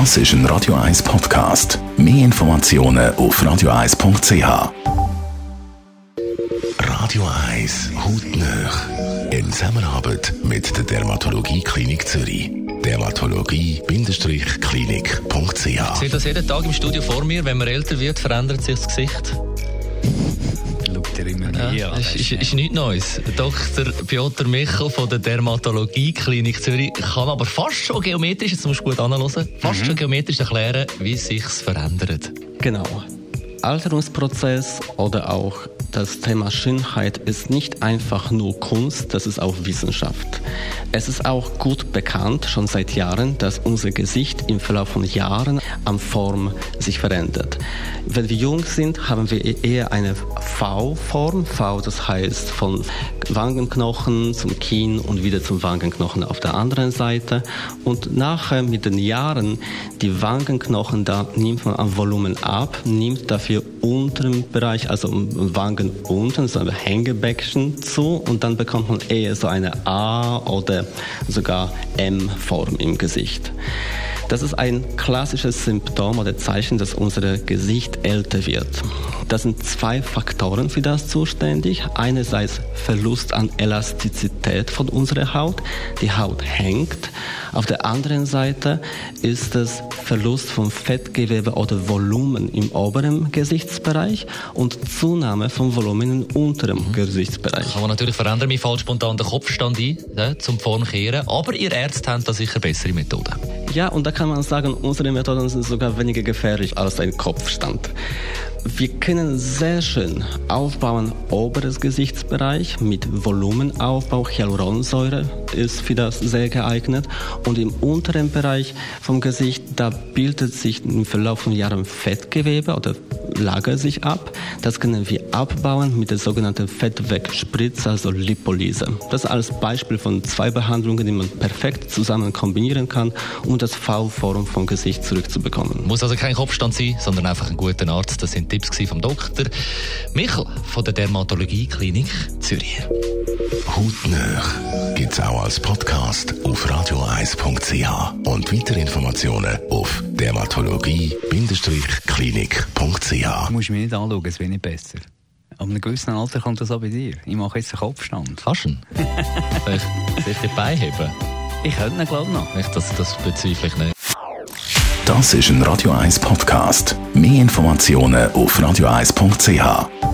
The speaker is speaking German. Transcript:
Das ist ein Radio 1 Podcast. Mehr Informationen auf radio1.ch. Radio 1 Hautnöch. In Zusammenarbeit mit der Dermatologie Klinik Zürich. Dermatologie-klinik.ch. Ich sehe das jeden Tag im Studio vor mir. Wenn man älter wird, verändert sich das Gesicht. Ja, ist, ist, ist nichts Neues. Dr. Piotr Michel von der Dermatologie Klinik Zürich kann aber fast schon geometrisch, jetzt musst du gut anhören, fast schon geometrisch erklären, wie sich's verändert. Genau. Alterungsprozess oder auch das Thema Schönheit ist nicht einfach nur Kunst, das ist auch Wissenschaft. Es ist auch gut bekannt, schon seit Jahren, dass unser Gesicht im Verlauf von Jahren an Form sich verändert. Wenn wir jung sind, haben wir eher eine V-Form. V, das heißt von Wangenknochen zum Kinn und wieder zum Wangenknochen auf der anderen Seite. Und nachher mit den Jahren, die Wangenknochen, da nimmt man an Volumen ab, nimmt dafür unteren Bereich, also Wangen unten, so ein Hängebäckchen zu und dann bekommt man eher so eine A oder sogar M-Form im Gesicht. Das ist ein klassisches Symptom oder Zeichen, dass unser Gesicht älter wird. Das sind zwei Faktoren für das zuständig. Einerseits Verlust an Elastizität von unserer Haut. Die Haut hängt. Auf der anderen Seite ist es Verlust von Fettgewebe oder Volumen im oberen Gesichtsbereich und Zunahme von Volumen im unteren Gesichtsbereich. Kann man natürlich verändern, mir fällt spontan der Kopfstand ein, ja, zum Formkehren, aber ihr Ärzte haben da sicher bessere Methoden. Ja, und da kann man sagen, unsere Methoden sind sogar weniger gefährlich als ein Kopfstand. Wir können sehr schön aufbauen, oberes Gesichtsbereich mit Volumenaufbau. Hyaluronsäure ist für das sehr geeignet. Und im unteren Bereich vom Gesicht, da bildet sich im Verlauf von Jahren Fettgewebe oder lagert sich ab. Das können wir abbauen mit der sogenannten Fettwegspritze, also Lipolyse. Das als Beispiel von zwei Behandlungen, die man perfekt zusammen kombinieren kann, um das V-Form vom Gesicht zurückzubekommen. Muss also kein Kopfstand sein, sondern einfach ein guter Arzt. Das sind Tipps vom Doktor Michel von der Dermatologie Klinik Zürich. Hautnöch gibt's auch als Podcast auf radio1.ch. Und weitere Informationen auf dermatologie-klinik.ch. Du musst mich nicht anschauen, es wird nicht besser. Ab einem gewissen Alter kommt das auch bei dir. Ich mache jetzt einen Kopfstand. Kannst du ihn? Vielleicht sich die Beine heben? Ich könnte ihn, glaube ich, noch. Ich, das, das bezweifle ich nicht. Das ist ein Radio 1 Podcast. Mehr Informationen auf radio1.ch.